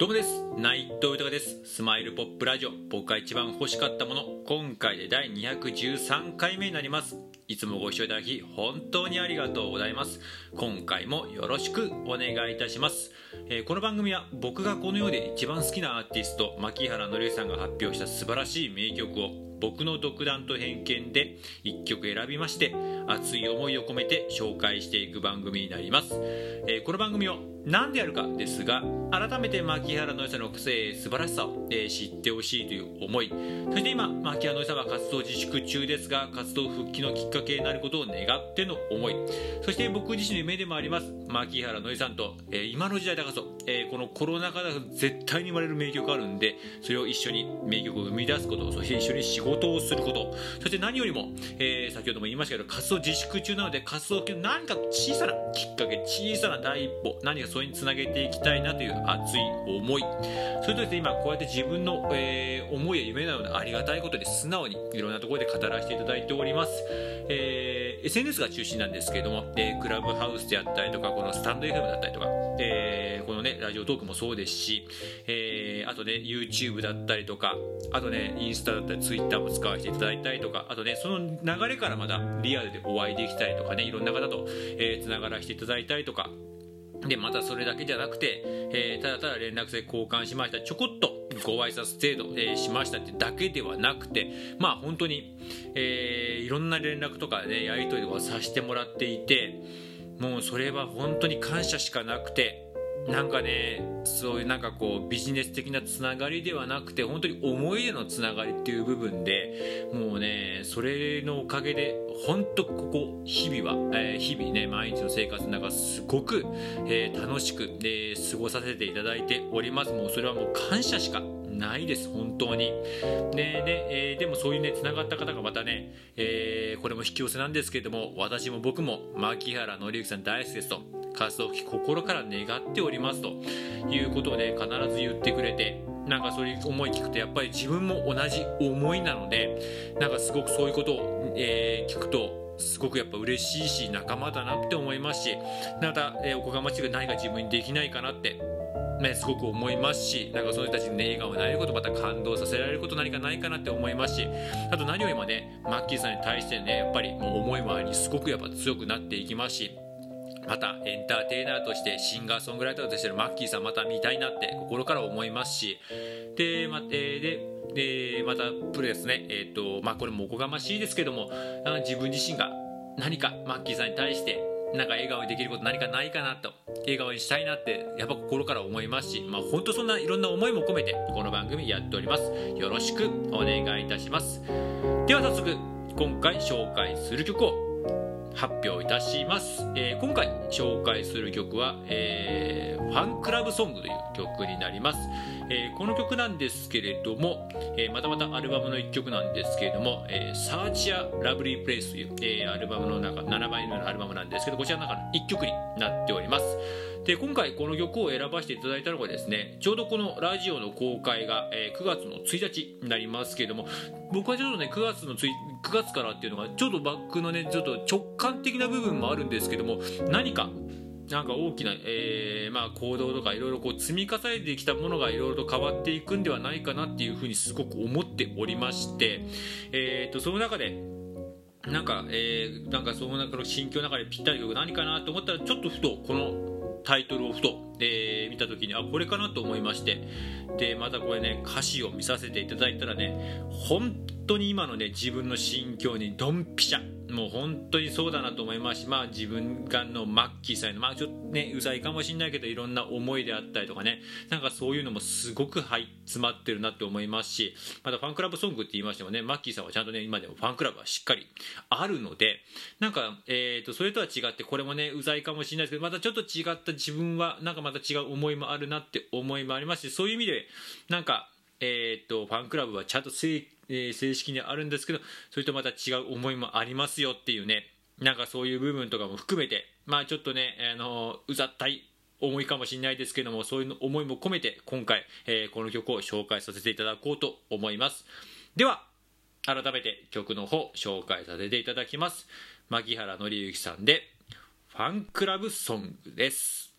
どうもです。内藤豊です。スマイルポップラジオ。僕が一番欲しかったもの。今回で第213回目になります。いつもご視聴いただき本当にありがとうございます。今回もよろしくお願いいたします、えー、この番組は僕がこの世で一番好きなアーティスト牧原紀之さんが発表した素晴らしい名曲を僕の独断と偏見で1曲選びまして熱い思いを込めて紹介していく番組になります、えー、この番組を何でやるかですが改めて牧原の良さの癖素晴らしさを、えー、知ってほしいという思い。そして今牧原の良さは活動自粛中ですが活動復帰のきっかけになることを願っての思い。そして僕自身の夢でもあります牧原のりさんと、えー、今の時代だからこそ、えー、このコロナ禍だと絶対に生まれる名曲があるんでそれを一緒に名曲を生み出すことそして一緒に仕事をすること。そして何よりも、えー、先ほども言いましたけど活動自粛中なので活動中何か小さなきっかけ小さな第一歩何かそれにつなげていきたいなという熱い思い。それとですね今こうやって自分の、えー、思いや夢なのでありがたいことで素直にいろんなところで語らせていただいております、えー、SNS が中心なんですけれども、えー、クラブハウスであったりとかこのスタンド FM だったりとか、えー、このねラジオトークもそうですし、えー、あとね YouTube だったりとかあとねインスタだったり Twitter も使わせていただいたりとかあとねその流れからまだリアルでお会いできたりとかねいろんな方と、えー、つながらせていただいたりとかでまたそれだけじゃなくて、えー、ただただ連絡先交換しました。ちょこっとご挨拶程度、えー、しましたってだけではなくてまあ本当に、えー、いろんな連絡とかねやり取りとかさせてもらっていてもうそれは本当に感謝しかなくてなんかねそういうなんかこうビジネス的なつながりではなくて本当に思い出のつながりっていう部分でもうねそれのおかげで本当ここ日々は、えー、日々ね毎日の生活の中すごく、えー、楽しく、えー、過ごさせていただいております。もうそれはもう感謝しかないです。本当に。でで,、えー、でもそういうねつながった方がまたね、えー、これも引き寄せなんですけれども私も僕も牧原紀之さん大好きですと。活動心から願っておりますということをね必ず言ってくれてなんかそういう思い聞くとやっぱり自分も同じ思いなのでなんかすごくそういうことを、えー、聞くとすごくやっぱ嬉しいし仲間だなって思いますしまた、えー、おこがましく何か自分にできないかなってね、すごく思いますしなんかその人たちに、ね、笑顔になれることまた感動させられること何かないかなって思いますしあと何よりもねマッキーさんに対してねやっぱりもう思いもありすごくやっぱ強くなっていきますしまたエンターテイナーとしてシンガーソングライターとしてのマッキーさんまた見たいなって心から思いますしで,、まででまたプロですね。え、ー、とまあこれもおこがましいですけども自分自身が何かマッキーさんに対してなんか笑顔にできること何かないかなと笑顔にしたいなってやっぱ心から思いますしまあ本当そんないろんな思いも込めてこの番組やっております。よろしくお願いいたします。では早速今回紹介する曲を発表いたします、えー、今回紹介する曲は、えー、ファンクラブソングという曲になります、えー、この曲なんですけれども、えまたまたアルバムの1曲なんですけれども「えー、サーチア・ラブリー・プレイス」という、えアルバムの中7枚目のアルバムなんですけどこちらの中の1曲になっております。で今回この曲を選ばせていただいたのがですねちょうどこのラジオの公開が、え9月の1日になりますけれども僕はちょっとね9月の9月からっていうのがちょっとバックのねちょっと直感的な部分もあるんですけども何かなんか大きな、えー、まあ、行動とかいろいろこう積み重ねてきたものがいろいろと変わっていくんではないかなっていうふうにすごく思っておりまして、えーと、その中でなんか、えー、なんかその中の心境の中でぴったり曲何かなと思ったらちょっとふとこのタイトルをふと、えー、見た時にあこれかなと思いましてでまたこれね歌詞を見させていただいたらね本当に今のね自分の心境にドンピシャ。もう本当にそうだなと思います。し、まあ、自分がのマッキーさんの、まあ、ちょっとねうざいかもしれないけどいろんな思いであったりとかね。なんかそういうのもすごく入詰まってるなって思いますしまたファンクラブソングって言いましてもねマッキーさんはちゃんとね今でもファンクラブはしっかりあるのでなんか、えーと、それとは違ってこれもねうざいかもしれないですけどまたちょっと違った自分はなんかまた違う思いもあるなって思いもありますしそういう意味でなんかえーと、ファンクラブはちゃんと正,、えー、正式にあるんですけどそれとまた違う思いもありますよっていうねなんかそういう部分とかも含めてまあちょっとね、あのうざったい思いかもしれないですけどもそういう思いも込めて今回、えー、この曲を紹介させていただこうと思います。では改めて曲の方紹介させていただきます。牧原紀之さんで「ファンクラブソング」です。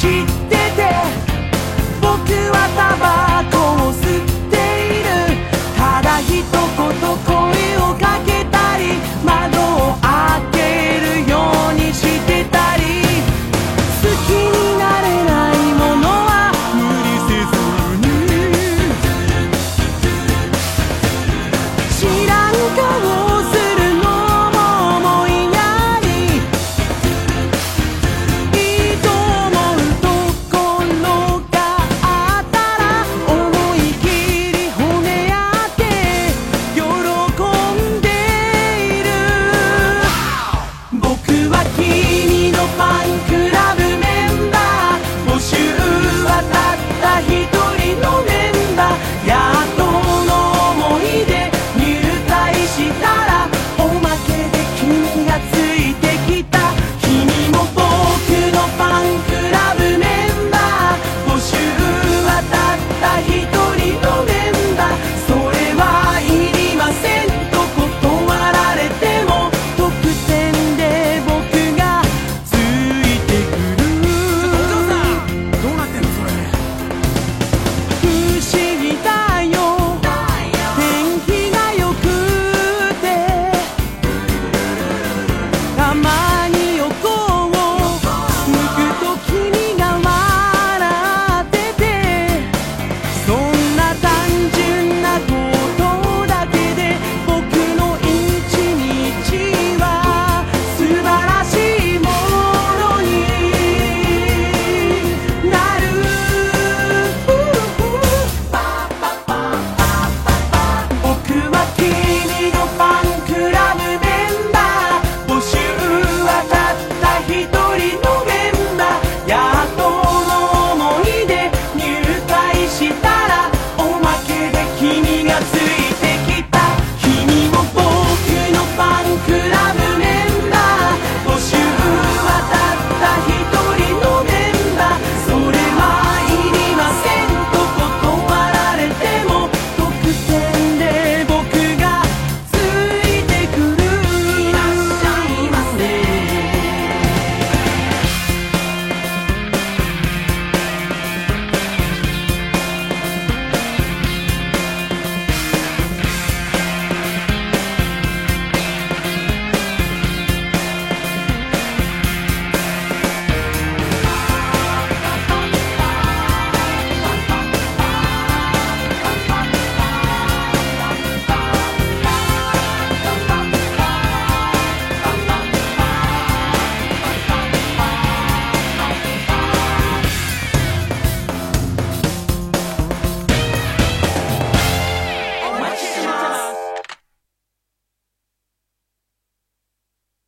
知ってて僕はタバコ